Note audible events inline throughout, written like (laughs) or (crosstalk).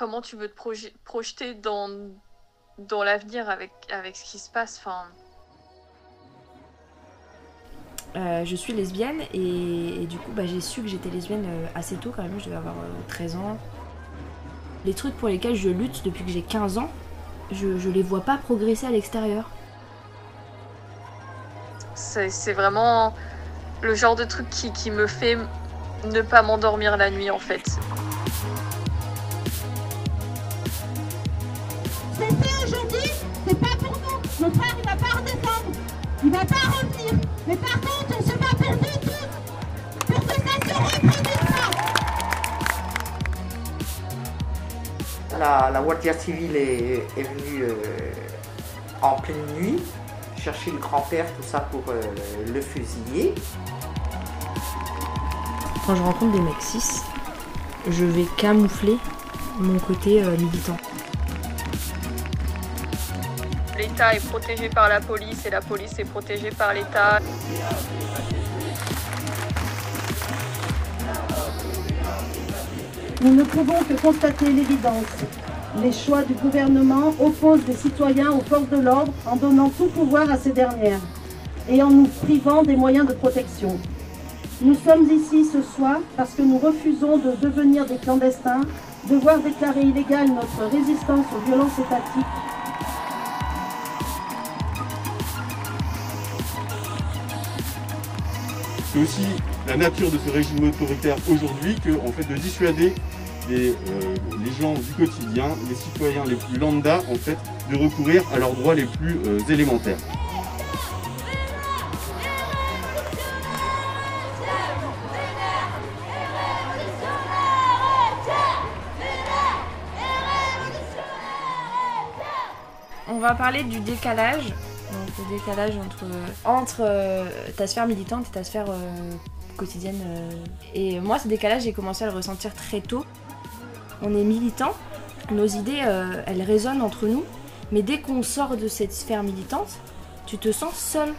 comment tu veux te proje- projeter dans, dans l'avenir avec, avec ce qui se passe. Enfin, Euh, je suis lesbienne et, et du coup bah, j'ai su que j'étais lesbienne euh, assez tôt quand même, je devais avoir euh, 13 ans. Les trucs pour lesquels je lutte depuis que j'ai 15 ans, je, je les vois pas progresser à l'extérieur. c'est c'est vraiment le genre de truc qui, qui me fait ne pas m'endormir la nuit en fait. Notre frère, il va pas redescendre. Il va pas revenir. Mais par contre, on se bat pour vous tous. Pour que ça se reproduise pas. La, la Guardia civile est, est venue euh, en pleine nuit chercher le grand-père, tout ça pour euh, le fusiller. Quand je rencontre des mecs cis, je vais camoufler mon côté euh, militant. L'État est protégé par la police et la police est protégée par l'État. Nous ne pouvons que constater l'évidence. Les choix du gouvernement opposent les citoyens aux forces de l'ordre en donnant tout pouvoir à ces dernières et en nous privant des moyens de protection. Nous sommes ici ce soir parce que nous refusons de devenir des clandestins, de voir déclarer illégale notre résistance aux violences étatiques C'est aussi la nature de ce régime autoritaire aujourd'hui que, fait, de dissuader les, euh, les gens du quotidien, les citoyens les plus lambda, en fait, de recourir à leurs droits les plus euh, élémentaires. On va parler du décalage. Donc le décalage entre, entre euh, ta sphère militante et ta sphère euh, quotidienne. euh. Et moi, ce décalage, j'ai commencé à le ressentir très tôt. On est militant, nos idées, elles résonnent entre nous, mais dès qu'on sort de cette sphère militante, tu te sens seul.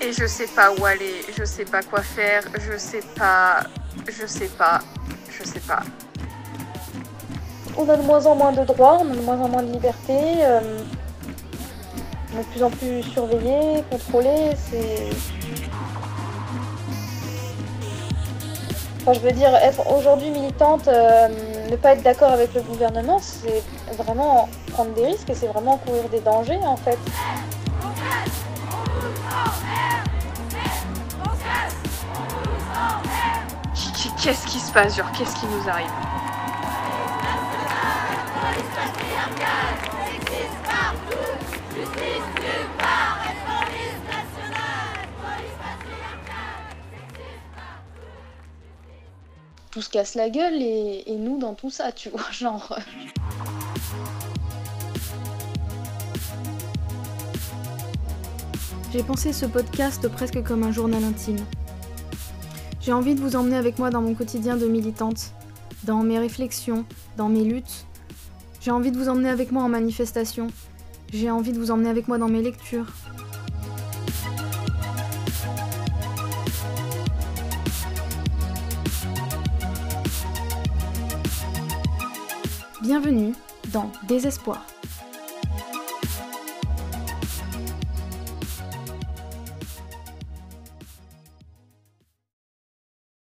Et je sais pas où aller, je sais pas quoi faire, je sais pas. Je sais pas. Je sais pas. On a de moins en moins de droits, on a de moins en moins de liberté. euh, on est de plus en plus surveillé, contrôlé. C'est. Enfin, je veux dire, être aujourd'hui militante, euh, ne pas être d'accord avec le gouvernement, c'est vraiment prendre des risques et c'est vraiment courir des dangers en fait. Qu'est-ce qui se passe, genre Qu'est-ce qui nous arrive? Tout se casse la gueule et, et nous dans tout ça, tu vois, (laughs) genre. euh, J'ai pensé ce podcast presque comme un journal intime. J'ai envie de vous emmener avec moi dans mon quotidien de militante, dans mes réflexions, dans mes luttes. J'ai envie de vous emmener avec moi en manifestation. J'ai envie de vous emmener avec moi dans mes lectures. Bienvenue dans Désespoir.